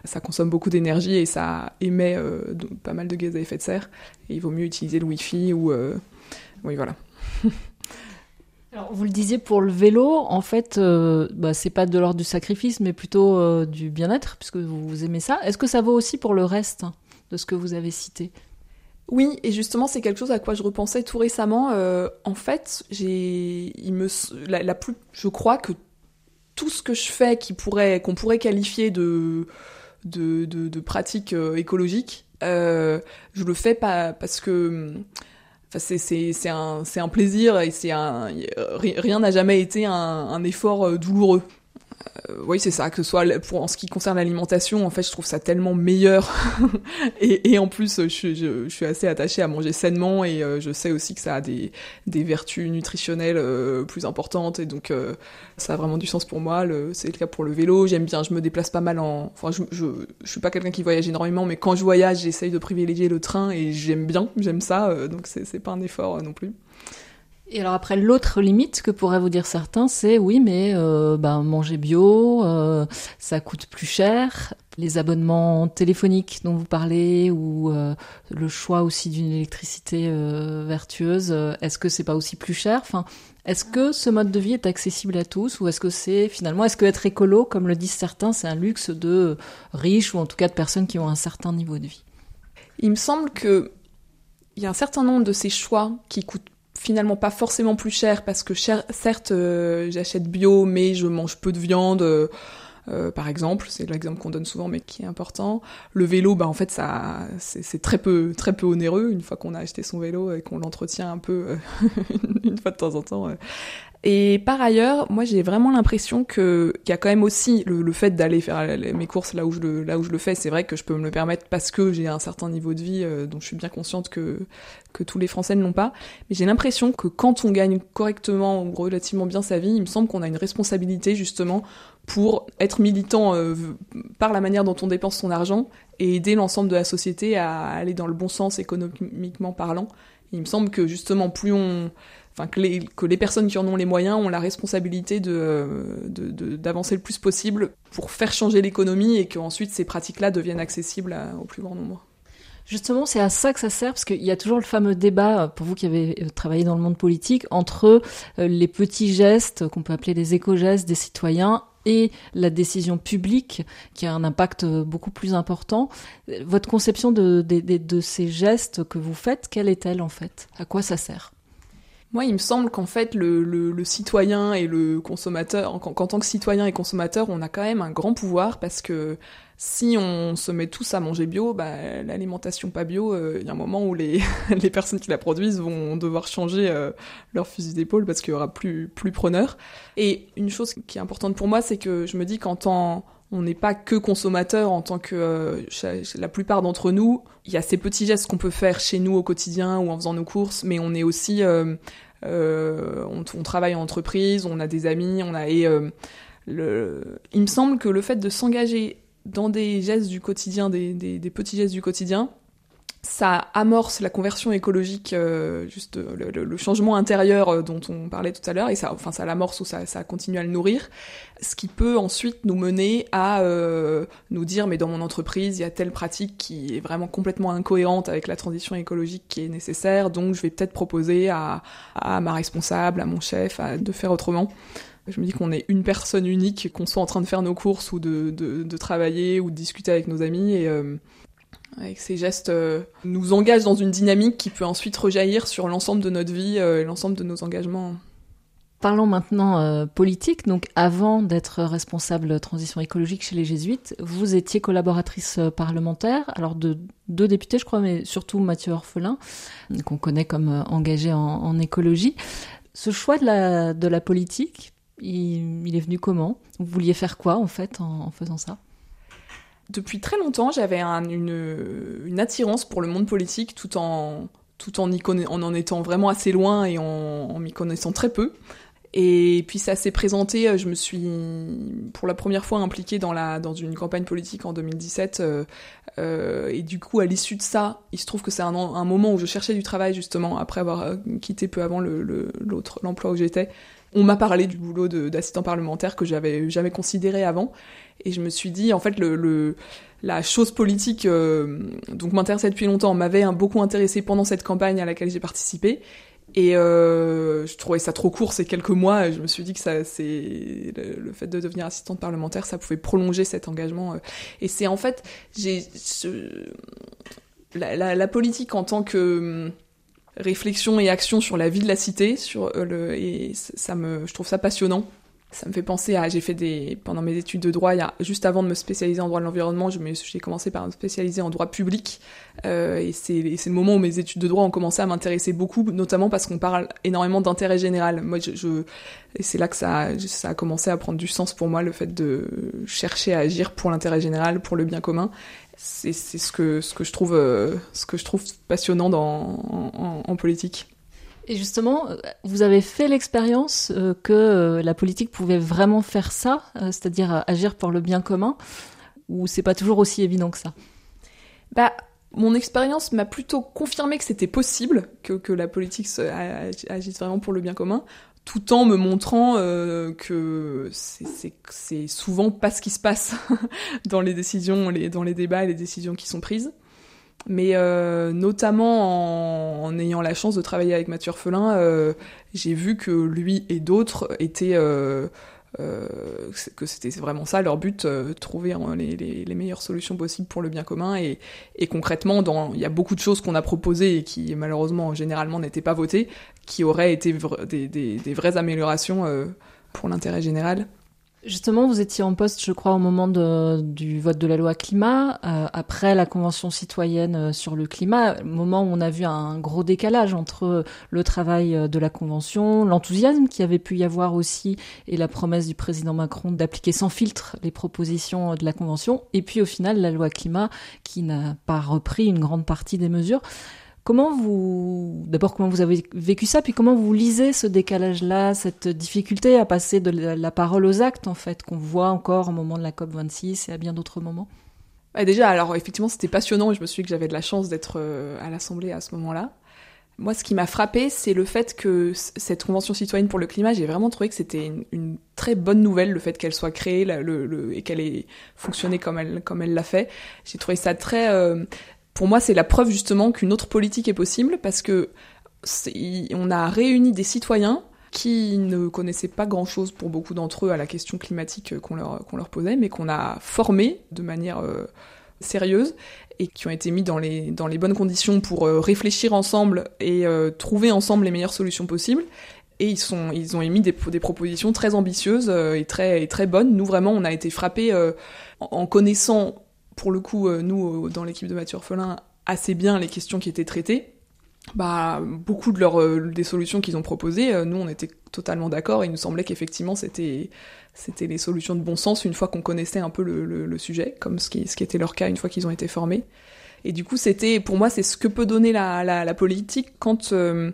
S3: ça consomme beaucoup d'énergie et ça émet pas mal de gaz à effet de serre. Et il vaut mieux utiliser le wifi ou oui voilà.
S1: Alors, vous le disiez pour le vélo, en fait, euh, bah, c'est pas de l'ordre du sacrifice, mais plutôt du bien-être, puisque vous, aimez ça. Est-ce que ça vaut aussi pour le reste de ce que vous avez cité?
S3: Oui, et justement, c'est quelque chose à quoi je repensais tout récemment. Euh, en fait, j'ai, il me, la, plus, je crois que tout ce que je fais qui pourrait, qu'on pourrait qualifier de, de, pratique euh, écologique, euh, je le fais pas parce que, c'est, un, c'est un plaisir et c'est un, ri- rien n'a jamais été un, effort douloureux. Euh, oui, c'est ça, que ce soit en ce qui concerne l'alimentation, en fait, je trouve ça tellement meilleur. et, en plus, je, suis- assez attachée à manger sainement et euh, je sais aussi que ça a des, vertus nutritionnelles euh, plus importantes et donc ça a vraiment du sens pour moi. C'est le cas pour le vélo. J'aime bien, je me déplace pas mal en. Enfin, je, je, je suis pas quelqu'un qui voyage énormément, mais quand je voyage, j'essaye de privilégier le train et j'aime bien, j'aime ça, donc c'est pas un effort non plus.
S1: Et alors après, l'autre limite que pourraient vous dire certains, c'est oui, mais ben, manger bio, euh, ça coûte plus cher. Les abonnements téléphoniques dont vous parlez, ou euh, le choix aussi d'une électricité vertueuse, est-ce que c'est pas aussi plus cher? Enfin, est-ce que ce mode de vie est accessible à tous, ou est-ce que c'est finalement, est-ce que être écolo, comme le disent certains, c'est un luxe de riches ou en tout cas de personnes qui ont un certain niveau de vie?
S3: Il me semble que il y a un certain nombre de ces choix qui coûtent finalement pas forcément plus cher parce que cher- certes euh, j'achète bio mais je mange peu de viande euh, euh, par exemple, c'est l'exemple qu'on donne souvent mais qui est important. Le vélo, bah en fait ça c'est très peu très peu onéreux une fois qu'on a acheté son vélo et qu'on l'entretient un peu une fois de temps en temps. Et par ailleurs, moi j'ai vraiment l'impression que qu'il y a quand même aussi le, le fait d'aller faire mes courses là où je le là où je le fais, c'est vrai que je peux me le permettre parce que j'ai un certain niveau de vie euh, dont je suis bien consciente que que tous les Français ne l'ont pas. Mais j'ai l'impression que quand on gagne correctement ou relativement bien sa vie, il me semble qu'on a une responsabilité justement pour être militant euh, par la manière dont on dépense son argent et aider l'ensemble de la société à aller dans le bon sens économiquement parlant. il me semble que justement plus on enfin que les, personnes qui en ont les moyens ont la responsabilité de, d'avancer le plus possible pour faire changer l'économie et qu'ensuite ces pratiques-là deviennent accessibles au plus grand nombre.
S1: Justement, c'est à ça que ça sert, parce qu'il y a toujours le fameux débat, pour vous qui avez euh, travaillé dans le monde politique, entre euh, les petits gestes qu'on peut appeler des éco-gestes des citoyens et la décision publique qui a un impact euh, beaucoup plus important. Votre conception de, de, de ces gestes que vous faites, quelle est-elle en fait? À quoi ça sert?
S3: Moi, il me semble qu'en fait, le, le, le, citoyen et le consommateur, qu'en tant que citoyen et consommateur, on a quand même un grand pouvoir parce que si on se met tous à manger bio, bah, l'alimentation pas bio, euh, il y a un moment où les, les personnes qui la produisent vont devoir changer euh, leur fusil d'épaule parce qu'il y aura plus, plus preneur. Et une chose qui est importante pour moi, c'est que je me dis qu'en tant on n'est pas que consommateur en tant que euh, la plupart d'entre nous. Il y a ces petits gestes qu'on peut faire chez nous au quotidien ou en faisant nos courses, mais on est aussi euh, on, on, travaille en entreprise, on a des amis, on a et euh, il me semble que le fait de s'engager dans des gestes du quotidien, des petits gestes du quotidien, ça amorce la conversion écologique, euh, juste le, le, changement intérieur euh, dont on parlait tout à l'heure, et ça, enfin, ça l'amorce ou ça, ça continue à le nourrir, ce qui peut ensuite nous mener à euh, nous dire, mais dans mon entreprise, il y a telle pratique qui est vraiment complètement incohérente avec la transition écologique qui est nécessaire, donc je vais peut-être proposer à, à ma responsable, à mon chef, à, de faire autrement. Je me dis qu'on est une personne unique, qu'on soit en train de faire nos courses ou de, de, de travailler ou de discuter avec nos amis, et euh, avec ces gestes, euh, nous engagent dans une dynamique qui peut ensuite rejaillir sur l'ensemble de notre vie euh, et l'ensemble de nos engagements.
S1: Parlons maintenant euh, politique. Donc, avant d'être responsable transition écologique chez les Jésuites, vous étiez collaboratrice parlementaire, alors de deux députés, je crois, mais surtout Mathieu Orphelin, qu'on connaît comme engagé en, écologie. Ce choix de la, politique, il, est venu comment? Vous vouliez faire quoi, en fait, en faisant ça?
S3: Depuis très longtemps, j'avais un, une, attirance pour le monde politique tout en tout en, en, étant vraiment assez loin et en, en m'y connaissant très peu. Et puis ça s'est présenté, euh, je me suis pour la première fois impliquée dans, la, dans une campagne politique en 2017. Euh, euh, et du coup, à l'issue de ça, il se trouve que c'est un, un, moment où je cherchais du travail justement, après avoir quitté peu avant l'autre le, l'emploi où j'étais. On m'a parlé du boulot d'assistant parlementaire que j'avais jamais considéré avant. Et je me suis dit, en fait, la chose politique euh, donc m'intéressait depuis longtemps, m'avait beaucoup intéressé pendant cette campagne à laquelle j'ai participé. Et euh, je trouvais ça trop court ces quelques mois. Je me suis dit que le, fait de devenir assistante parlementaire, ça pouvait prolonger cet engagement. Euh. Et c'est en fait, la, politique en tant que réflexion et action sur la vie de la cité, et ça me, je trouve ça passionnant ça me fait penser à j'ai fait des pendant mes études de droit y a juste avant de me spécialiser en droit de l'environnement j'ai commencé par me spécialiser en droit public. Euh, et c'est le moment où mes études de droit ont commencé à m'intéresser beaucoup notamment parce qu'on parle énormément d'intérêt général. Moi je, je c'est là que ça a commencé à prendre du sens pour moi le fait de chercher à agir pour l'intérêt général pour le bien commun. C'est c'est ce que ce que je trouve euh, ce que je trouve passionnant dans en politique
S1: et justement, vous avez fait l'expérience euh, que euh, la politique pouvait vraiment faire ça, euh, c'est-à-dire agir pour le bien commun, ou c'est pas toujours aussi évident que ça?
S3: Bah, mon expérience m'a plutôt confirmé que c'était possible, que, que la politique agisse vraiment pour le bien commun, tout en me montrant euh, que c'est souvent pas ce qui se passe dans les décisions, dans les débats et les décisions qui sont prises mais euh, notamment en, ayant la chance de travailler avec Mathieu Orphelin, euh, j'ai vu que lui et d'autres étaient euh, que c'était vraiment ça leur but, trouver les, meilleures solutions possibles pour le bien commun. Et, et concrètement, il y a beaucoup de choses qu'on a proposées et qui malheureusement généralement n'étaient pas votées, qui auraient été des, vraies améliorations pour l'intérêt général.
S1: Justement, vous étiez en poste, je crois, au moment du vote de la loi climat, euh, après la Convention citoyenne euh, sur le climat, moment où on a vu un gros décalage entre le travail euh, de la Convention, l'enthousiasme qui avait pu y avoir aussi, et la promesse du président Macron d'appliquer sans filtre les propositions de la Convention, et puis au final la loi climat qui n'a pas repris une grande partie des mesures. Comment vous, d'abord, comment vous avez vécu ça, puis comment vous lisez ce décalage-là, cette difficulté à passer de la parole aux actes, en fait, qu'on voit encore au moment de la COP 26 et à bien d'autres moments?
S3: Déjà, alors effectivement, c'était passionnant et je me suis dit que j'avais de la chance d'être euh, à l'Assemblée à ce moment-là. Moi, ce qui m'a frappé, c'est le fait que cette convention citoyenne pour le climat, j'ai vraiment trouvé que c'était une, très bonne nouvelle, le fait qu'elle soit créée le, et qu'elle ait fonctionné comme elle comme elle l'a fait. J'ai trouvé ça très euh, pour moi, c'est la preuve justement qu'une autre politique est possible parce que on a réuni des citoyens qui ne connaissaient pas grand-chose pour beaucoup d'entre eux à la question climatique qu'on leur, qu'on leur posait, mais qu'on a formés de manière euh, sérieuse et qui ont été mis dans les, dans les bonnes conditions pour euh, réfléchir ensemble et euh, trouver ensemble les meilleures solutions possibles. Et ils, sont, ils ont émis des, des propositions très ambitieuses et très, et très bonnes. Nous, vraiment, on a été frappés en connaissant pour le coup, euh, nous, dans l'équipe de Mathieu Orphelin, assez bien les questions qui étaient traitées. Bah, beaucoup de leurs euh, des solutions qu'ils ont proposées, euh, nous on était totalement d'accord. Il nous semblait qu'effectivement c'était c'était les solutions de bon sens une fois qu'on connaissait un peu le, sujet, comme ce qui, ce qui était leur cas une fois qu'ils ont été formés. Et du coup, c'était pour moi c'est ce que peut donner la, la, la politique quand on,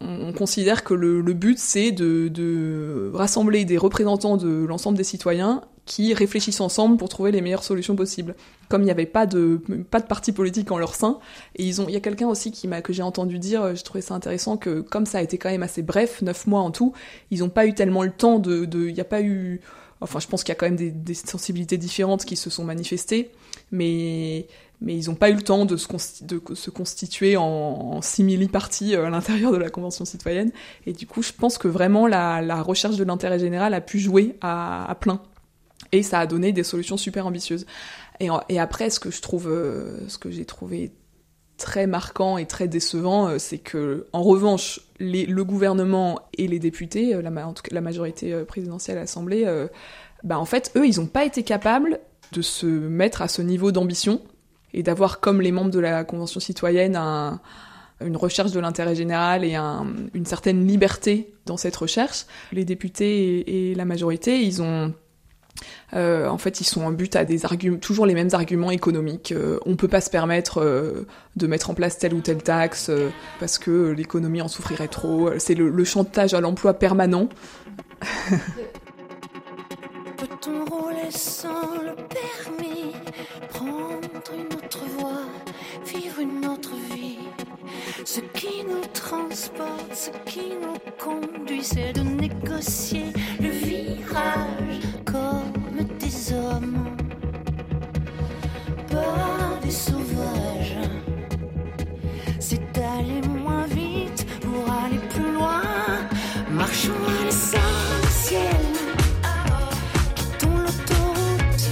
S3: on, considère que le, le but c'est de, de rassembler des représentants de l'ensemble des citoyens qui réfléchissent ensemble pour trouver les meilleures solutions possibles. Comme il n'y avait pas de pas de parti politique en leur sein, et ils ont, il y a quelqu'un aussi qui m'a que j'ai entendu dire, je trouvais ça intéressant que comme ça a été quand même assez bref, neuf mois en tout, ils n'ont pas eu tellement le temps de, il n'y a pas eu, enfin je pense qu'il y a quand même des, sensibilités différentes qui se sont manifestées, mais mais ils n'ont pas eu le temps de se, constituer en, en simili-parties euh, à l'intérieur de la Convention citoyenne. Et du coup, je pense que vraiment la, recherche de l'intérêt général a pu jouer à plein et ça a donné des solutions super ambitieuses. Et, après, ce que je trouve, euh, ce que j'ai trouvé très marquant et très décevant, euh, c'est que, en revanche, le gouvernement et les députés, euh, en tout cas, la majorité présidentielle à l'Assemblée, bah en fait, eux, ils n'ont pas été capables de se mettre à ce niveau d'ambition et d'avoir, comme les membres de la Convention citoyenne, un, une recherche de l'intérêt général et un, une certaine liberté dans cette recherche. Les députés et la majorité, ils ont euh, en fait, ils sont en but à des arguments, toujours les mêmes arguments économiques. Euh, on peut pas se permettre euh, de mettre en place telle ou telle taxe euh, parce que l'économie en souffrirait trop. C'est le, le chantage à l'emploi permanent.
S5: Peut-on rouler sans le permis, prendre une autre voie, vivre une autre vie Ce qui nous transporte, ce qui nous conduit, c'est de négocier le virage comme hommes, pas des sauvages. C'est d'aller moins vite pour aller plus loin, marchons à l'essentiel. Quittons l'autoroute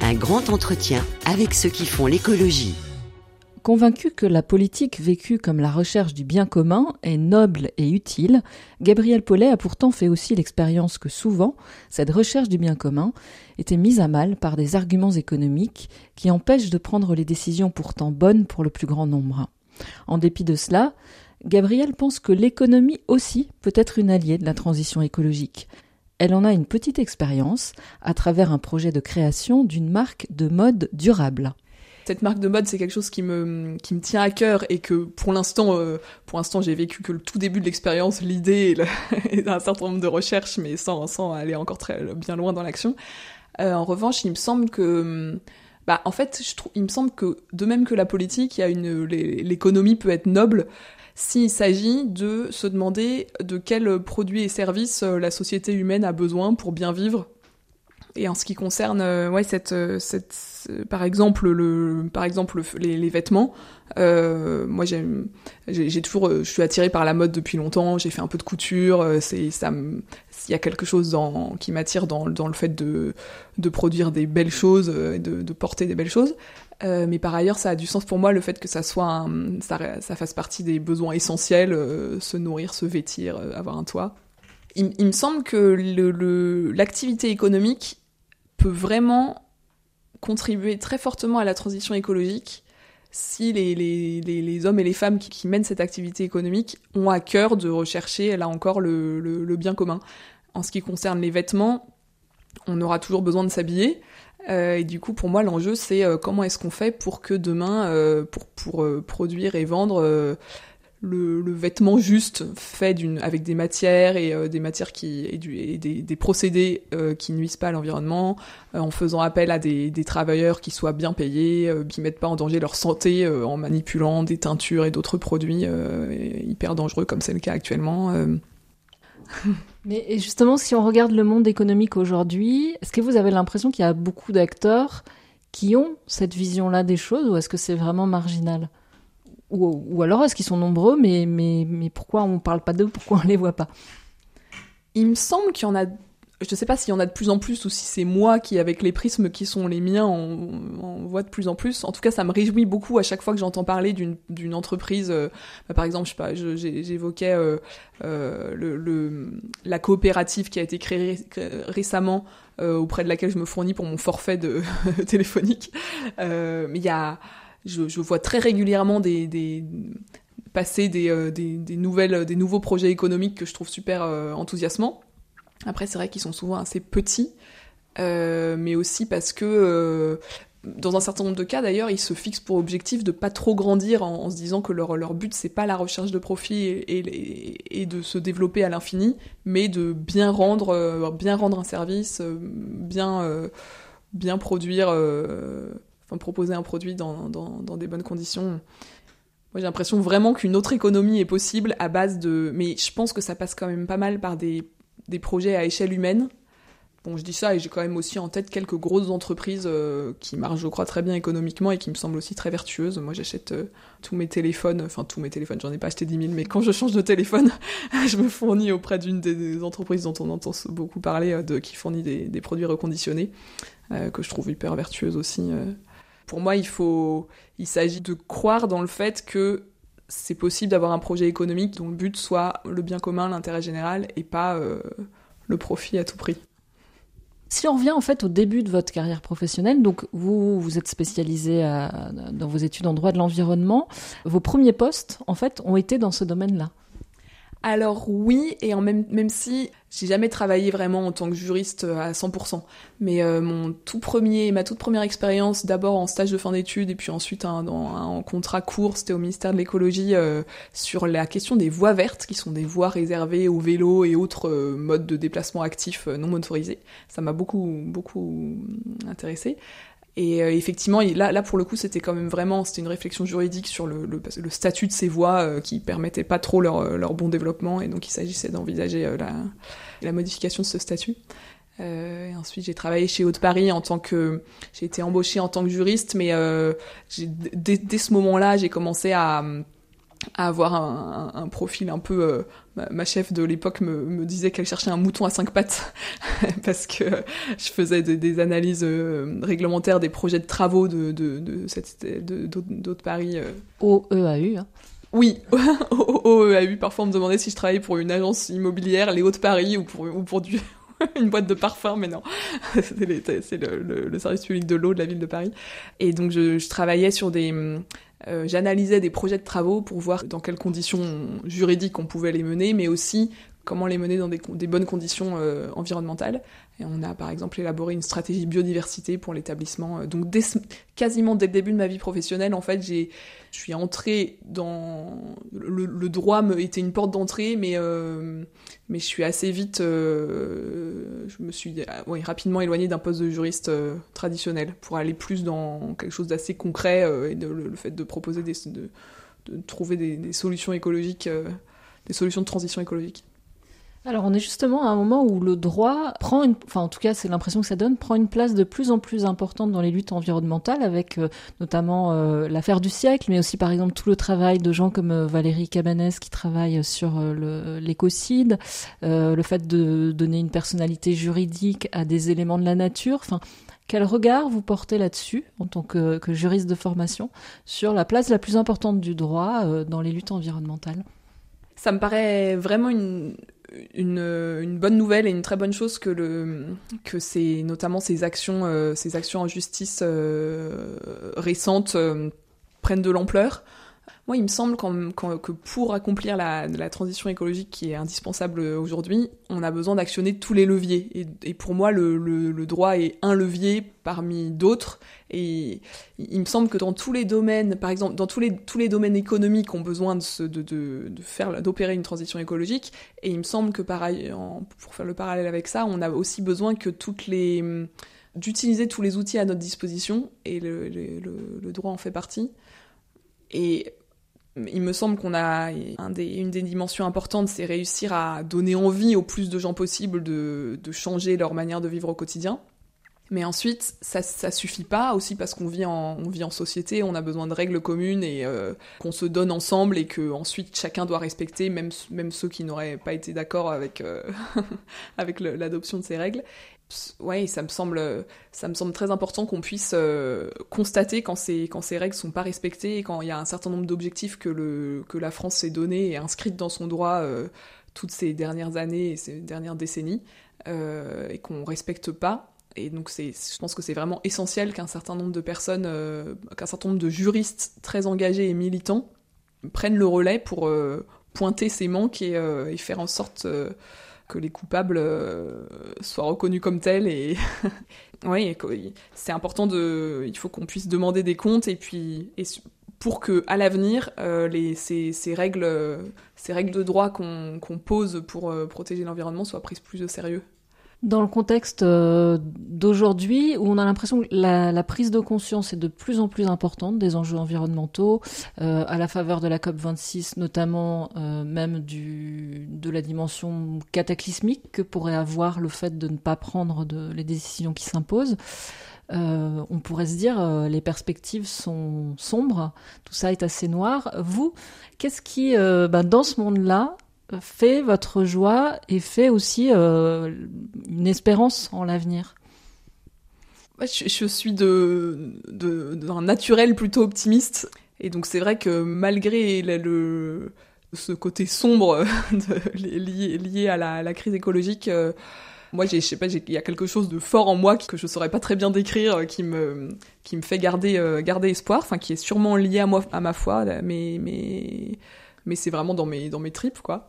S2: Un grand entretien avec ceux qui font l'écologie.
S1: Convaincu que la politique vécue comme la recherche du bien commun est noble et utile, Gabriel Paulet a pourtant fait aussi l'expérience que souvent, cette recherche du bien commun était mise à mal par des arguments économiques qui empêchent de prendre les décisions pourtant bonnes pour le plus grand nombre. En dépit de cela, Gabriel pense que l'économie aussi peut être une alliée de la transition écologique. Elle en a une petite expérience à travers un projet de création d'une marque de mode durable.
S3: Cette marque de mode, c'est quelque chose qui me, qui me tient à cœur et que pour l'instant, euh, pour l'instant, j'ai vécu que le tout début de l'expérience, l'idée et, un certain nombre de recherches, mais sans, sans aller encore très bien loin dans l'action. Euh, en revanche, il me semble que, bah, en fait, je trouve, il me semble que de même que la politique, il y a une, l'économie peut être noble s'il s'agit de se demander de quels produits et services euh, la société humaine a besoin pour bien vivre. Et en ce qui concerne, euh, ouais, cette, euh, cette, par exemple, le, par exemple, les, vêtements. Moi, j'ai, toujours, je suis attirée par la mode depuis longtemps. J'ai fait un peu de couture. C'est, ça, il y a quelque chose qui m'attire dans, dans le fait de, de produire des belles choses, de, de porter des belles choses. Euh, mais par ailleurs, ça a du sens pour moi le fait que ça soit un, ça, fasse partie des besoins essentiels, euh, se nourrir, se vêtir, euh, avoir un toit. Il, me semble que l'activité économique peut vraiment contribuer très fortement à la transition écologique si les, hommes et les femmes qui, mènent cette activité économique ont à cœur de rechercher, là encore, le bien commun. En ce qui concerne les vêtements, on aura toujours besoin de s'habiller. Euh, et du coup, pour moi, l'enjeu, c'est euh, comment est-ce qu'on fait pour que demain, euh, pour, produire et vendre le, vêtement juste fait d'une avec des matières et des matières qui et, du, et des, des, procédés qui nuisent pas à l'environnement, en faisant appel à des, des, travailleurs qui soient bien payés, qui mettent pas en danger leur santé en manipulant des teintures et d'autres produits hyper dangereux comme c'est le cas actuellement.
S1: Mais justement, si on regarde le monde économique aujourd'hui, est-ce que vous avez l'impression qu'il y a beaucoup d'acteurs qui ont cette vision-là des choses ou est-ce que c'est vraiment marginal? Ou, alors est-ce qu'ils sont nombreux, mais, mais, mais pourquoi on ne parle pas d'eux, pourquoi on ne les voit pas?
S3: Il me semble qu'il y en a je ne sais pas s'il y en a de plus en plus ou si c'est moi qui, avec les prismes qui sont les miens, en, voit de plus en plus. En tout cas, ça me réjouit beaucoup à chaque fois que j'entends parler d'une entreprise. Euh, bah, par exemple, je sais pas, j'évoquais euh, euh, le, la coopérative qui a été créée récemment auprès de laquelle je me fournis pour mon forfait de téléphonique. mais il y a, je, je, vois très régulièrement des, des passer des, des, des, nouvelles, des nouveaux projets économiques que je trouve super enthousiasmants. Après, c'est vrai qu'ils sont souvent assez petits, euh, mais aussi parce que, euh, dans un certain nombre de cas d'ailleurs, ils se fixent pour objectif de pas trop grandir en, se disant que leur, leur but c'est pas la recherche de profit et, de se développer à l'infini, mais de bien rendre, euh, bien rendre un service, bien, bien produire, enfin proposer un produit dans, dans, dans des bonnes conditions. Moi, j'ai l'impression vraiment qu'une autre économie est possible à base de. Mais je pense que ça passe quand même pas mal par des des projets à échelle humaine. Bon, je dis ça et j'ai quand même aussi en tête quelques grosses entreprises euh, qui marchent, je crois, très bien économiquement et qui me semblent aussi très vertueuses. Moi, j'achète euh, tous mes téléphones, enfin tous mes téléphones, j'en ai pas acheté 10 000, mais quand je change de téléphone, je me fournis auprès d'une des, entreprises dont on entend beaucoup parler, euh, qui fournit des, des produits reconditionnés, que je trouve hyper vertueuses aussi. Pour moi, il faut, il s'agit de croire dans le fait que c'est possible d'avoir un projet économique dont le but soit le bien commun, l'intérêt général, et pas euh, le profit à tout prix.
S1: Si on revient en fait au début de votre carrière professionnelle, donc vous vous êtes spécialisé dans vos études en droit de l'environnement, vos premiers postes en fait ont été dans ce domaine-là.
S3: Alors oui, et en même, même si j'ai jamais travaillé vraiment en tant que juriste euh, à 100%, mais euh, mon tout premier, ma toute première expérience, d'abord en stage de fin d'études et puis ensuite un contrat court, c'était au ministère de l'écologie euh, sur la question des voies vertes, qui sont des voies réservées aux vélos et autres modes de déplacement actifs non motorisés. Ça m'a beaucoup beaucoup intéressé. Et euh, effectivement, là, pour le coup, c'était quand même vraiment, c'était une réflexion juridique sur le, statut de ces voies euh, qui permettaient pas trop leur, euh, leur, bon développement, et donc il s'agissait d'envisager la, la, modification de ce statut. Euh, ensuite, j'ai travaillé chez Haute Paris en tant que, j'ai été embauchée en tant que juriste, mais dès, ce moment-là, j'ai commencé à avoir un, un- un profil un peu. euh, ma, ma chef de l'époque me, me disait qu'elle cherchait un mouton à cinq pattes parce que je faisais des, des analyses euh, réglementaires des projets de travaux de, de, de, cette, de, d'Haute- d'Haute Paris. euh.
S1: O-E-A-U. hein.
S3: Oui, au, au EAU, parfois on me demandait si je travaillais pour une agence immobilière, les Hauts-de-Paris, ou pour, ou pour du, une boîte de parfum, mais non. c'est le, le- le service public de l'eau de la ville de Paris. Et donc je, je travaillais sur des... euh, J'analysais des projets de travaux pour voir dans quelles conditions juridiques on pouvait les mener, mais aussi comment les mener dans des, bonnes conditions euh, environnementales. On a par exemple élaboré une stratégie biodiversité pour l'établissement. Euh, Donc quasiment dès le début de ma vie professionnelle, en fait, je suis entrée dans le, droit me était une porte d'entrée mais euh, mais je suis assez vite je me suis rapidement éloignée d'un poste de juriste traditionnel pour aller plus dans quelque chose d'assez concret et le, fait de proposer de, trouver des, solutions écologiques des solutions de transition écologique
S1: Alors on est justement à un moment où le droit prend une, enfin en tout cas c'est l'impression que ça donne, prend une place de plus en plus importante dans les luttes environnementales avec euh, notamment euh, l'affaire du siècle, mais aussi par exemple tout le travail de gens comme euh, Valérie Cabanès qui travaille sur l'écocide, le fait de donner une personnalité juridique à des éléments de la nature, enfin quel regard vous portez là-dessus en tant que, juriste de formation sur la place la plus importante du droit dans les luttes environnementales?
S3: Ça me paraît vraiment une, une, bonne nouvelle et une très bonne chose que le que notamment ces actions euh, ces actions en justice euh, récentes euh, prennent de l'ampleur. Moi, il me semble que pour accomplir la, transition écologique qui est indispensable aujourd'hui, on a besoin d'actionner tous les leviers. Et, pour moi, le, droit est un levier parmi d'autres. Et il me semble que dans tous les domaines, par exemple, dans tous les, domaines économiques ont besoin se- de, de, de d'opérer une transition écologique. Et il me semble que pour faire le parallèle avec ça, on a aussi besoin que d'utiliser tous les outils à notre disposition. Et le droit en fait partie. Et il me semble qu'on a des- une des dimensions importantes, c'est réussir à donner envie au plus de gens possible de, changer leur manière de vivre au quotidien. Mais ensuite, ça, ça suffit pas aussi parce qu'on vit en, société, on a besoin de règles communes et euh, qu'on se donne ensemble et que ensuite chacun doit respecter, même, même ceux qui n'auraient pas été d'accord avec, euh, avec l'adoption de ces règles. Ouais, ça me semble, ça me semble très important qu'on puisse euh, constater quand ces, quand ces règles sont pas respectées quand il y a un certain nombre d'objectifs que, que la France s'est donné et inscrite dans son droit euh, toutes ces dernières années et ces dernières décennies euh, et qu'on respecte pas. Et donc, je pense que c'est vraiment essentiel qu'un certain nombre de personnes, qu'un certain nombre de juristes très engagés et militants prennent le relais pour pointer ces manques et, faire en sorte que les coupables euh, soient reconnus comme tels. Et c'est important de, il faut qu'on puisse demander des comptes et puis et pour que à l'avenir euh, les ces, ces règles euh, ces règles de droit qu'on pose pour protéger l'environnement soient prises plus au sérieux.
S1: Dans le contexte euh, d'aujourd'hui, où on a l'impression que la, prise de conscience est de plus en plus importante des enjeux environnementaux, euh, à la faveur de la COP26, notamment euh, même du, de la dimension cataclysmique que pourrait avoir le fait de ne pas prendre les décisions qui s'imposent, on pourrait se dire les perspectives sont sombres, tout ça est assez noir. Vous, qu'est-ce qui, ben, dans ce monde-là, fait votre joie et fait aussi euh, une espérance en l'avenir.
S3: Je, je suis de d'un naturel plutôt optimiste et donc c'est vrai que malgré le, ce côté sombre lié, lié à la, la crise écologique, euh, moi je sais pas il y a quelque chose de fort en moi que je saurais pas très bien décrire euh, qui me qui me fait garder garder espoir, qui est sûrement lié à moi à ma foi, mais mais mais c'est vraiment dans mes dans mes tripes quoi.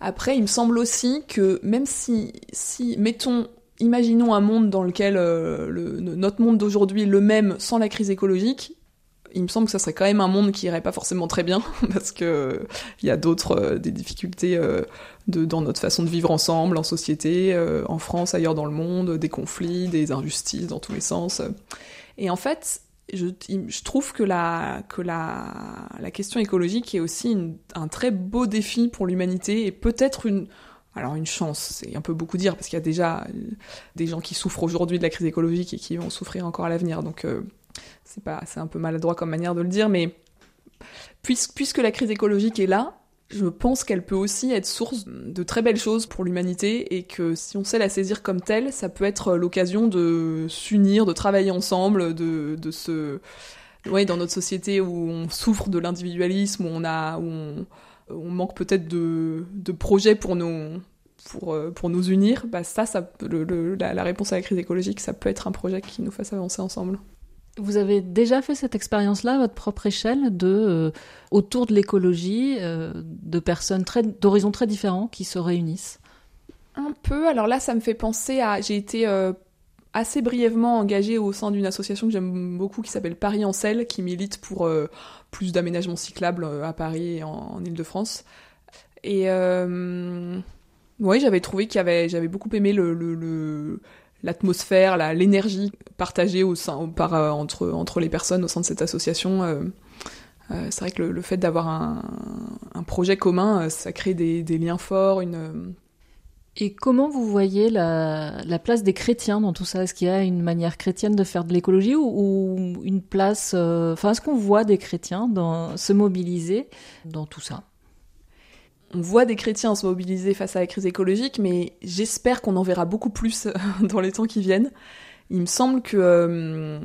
S3: Après, il me semble aussi que même si, si mettons, imaginons un monde dans lequel euh, le- notre monde d'aujourd'hui est le même sans la crise écologique, il me semble que ça serait quand même un monde qui irait pas forcément très bien parce que il y a d'autres euh, des difficultés euh, de, dans notre façon de vivre ensemble en société, en France, ailleurs dans le monde, des conflits, des injustices dans tous les sens. Et en fait, je, trouve que la, que la, la question écologique est aussi un très beau défi pour l'humanité et peut-être une, alors une chance, c'est un peu beaucoup dire parce qu'il y a déjà euh, des gens qui souffrent aujourd'hui de la crise écologique et qui vont souffrir encore à l'avenir, donc euh, c'est un peu maladroit comme manière de le dire, mais Puisque, puisque la crise écologique est là, je pense qu'elle peut aussi être source de très belles choses pour l'humanité et que si on sait la saisir comme telle, ça peut être l'occasion de s'unir, de travailler ensemble, de, de se... Ouais, dans notre société où on souffre de l'individualisme, où on a... Où on, on manque peut-être de, de projets pour nous, pour, euh, pour nous unir, bah ça, la réponse à la crise écologique, ça peut être un projet qui nous fasse avancer ensemble.
S1: Vous avez déjà fait cette expérience-là à votre propre échelle, de euh, autour de l'écologie, euh, de personnes d'horizons très différents qui se réunissent?
S3: Un peu. Alors là, ça me fait penser à. J'ai été euh, assez brièvement engagée au sein d'une association que j'aime beaucoup qui s'appelle Paris en selle, qui milite pour plus d'aménagements cyclables à Paris et en, en Ile-de-France. Et oui, j'avais trouvé qu'il y avait, j'avais beaucoup aimé le l'atmosphère, la, l'énergie partagée au sein, par, euh, entre, les personnes au sein de cette association. Euh, euh, c'est vrai que le, fait d'avoir un, projet commun, ça crée des, liens forts, une.
S1: Et comment vous voyez la, la place des chrétiens dans tout ça? Est-ce qu'il y a une manière chrétienne de faire de l'écologie ou, une place... Enfin, est-ce qu'on voit des chrétiens se mobiliser dans tout ça?
S3: On voit des chrétiens se mobiliser face à la crise écologique, mais j'espère qu'on en verra beaucoup plus dans les temps qui viennent. Il me semble que, euh,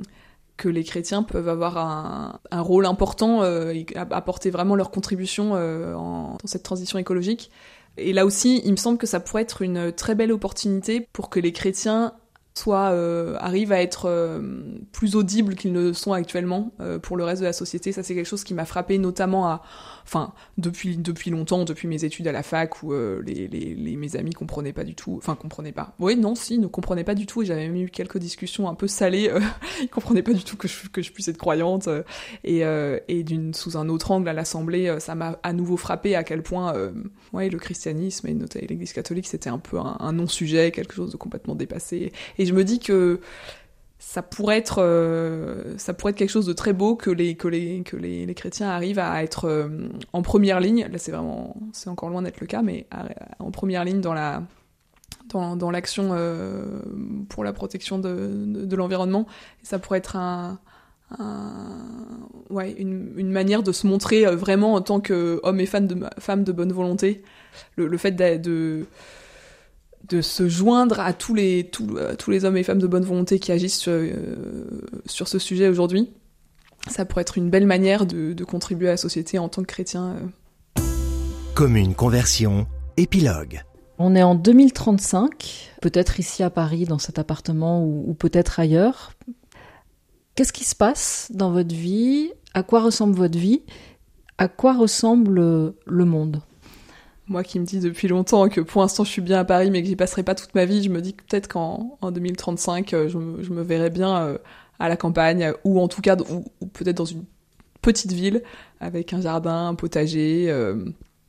S3: les chrétiens peuvent avoir un, rôle important euh, et apporter vraiment leur contribution euh, dans cette transition écologique. Et là aussi, il me semble que ça pourrait être une très belle opportunité pour que les chrétiens soit euh, arrivent à être euh, plus audibles qu'ils ne sont actuellement euh, pour le reste de la société. Ça, c'est quelque chose qui m'a frappé, notamment à, enfin, depuis depuis longtemps, depuis mes études à la fac, où euh, les, les, les, mes amis comprenaient pas du tout, enfin comprenaient pas. Oui, non, si, ne comprenaient pas du tout, et j'avais même eu quelques discussions un peu salées. Euh, ils comprenaient pas du tout que je que je puisse être croyante, euh, et et d'une sous un autre angle à l'Assemblée, ça m'a à nouveau frappé à quel point, ouais, le christianisme et l'Église catholique, c'était un peu un, non-sujet, quelque chose de complètement dépassé. Je me dis que ça pourrait être euh, ça pourrait être quelque chose de très beau que les que les que les, chrétiens arrivent à être euh, en première ligne. Là c'est vraiment c'est encore loin d'être le cas mais en première ligne dans la dans, dans l'action euh, pour la protection de, de, l'environnement. Et ça pourrait être un, ouais une, une manière de se montrer vraiment en tant qu'homme et femme de femme de bonne volonté. Le, fait de de se joindre à tous les, tous, euh, tous les hommes et femmes de bonne volonté qui agissent sur, euh, sur ce sujet aujourd'hui. Ça pourrait être une belle manière de, de, contribuer à la société en tant que chrétien. Euh.
S6: Commune conversion, épilogue.
S1: On est en 2035, peut-être ici à Paris, dans cet appartement, ou, ou peut-être ailleurs. Qu'est-ce qui se passe dans votre vie? À quoi ressemble votre vie? À quoi ressemble le monde?
S3: Moi qui me dis depuis longtemps que pour l'instant je suis bien à Paris mais que j'y passerai pas toute ma vie, je me dis que peut-être qu'en en 2035 je, me, je me verrai bien euh, à la campagne ou en tout cas ou, peut-être dans une petite ville avec un jardin, un potager, euh,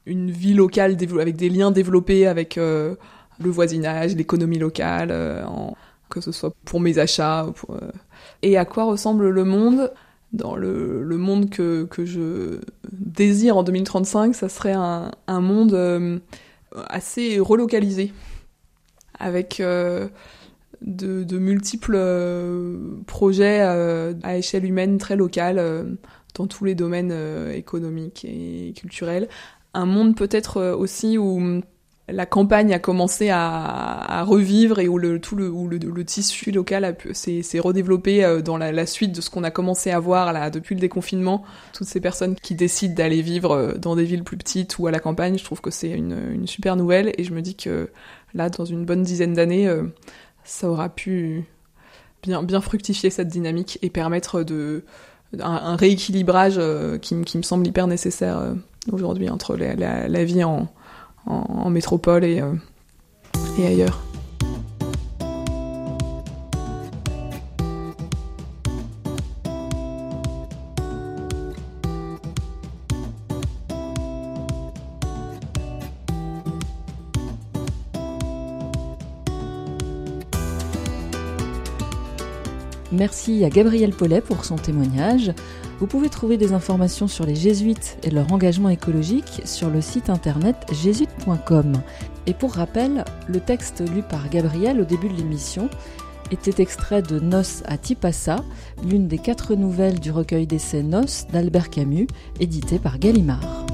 S3: une vie locale avec des liens développés avec euh, le voisinage, l'économie locale, euh, que ce soit pour mes achats. Euh. et à quoi ressemble le monde dans le, monde que, que, je désire en 2035, ça serait un, monde euh, assez relocalisé, avec euh, de, de, multiples euh, projets à échelle humaine très locale dans tous les domaines économiques et culturels. Un monde peut-être aussi où la campagne a commencé à, revivre et où le tout le, tissu local s'est redéveloppé euh, dans la, suite de ce qu'on a commencé à voir là depuis le déconfinement. Toutes ces personnes qui décident d'aller vivre euh, dans des villes plus petites ou à la campagne, je trouve que c'est une, super nouvelle et je me dis que là, dans une bonne dizaine d'années, euh, ça aura pu bien, fructifier cette dynamique et permettre de un, rééquilibrage qui, me semble hyper nécessaire aujourd'hui entre la vie en en, métropole et, euh, et ailleurs.
S1: Merci à Gabriel Paulet pour son témoignage. Vous pouvez trouver des informations sur les jésuites et leur engagement écologique sur le site internet jésuite.com. Et pour rappel, le texte lu par Gabriel au début de l'émission était extrait de Nos à Tipassa, l'une des quatre nouvelles du recueil d'essais Nos d'Albert Camus, édité par Gallimard.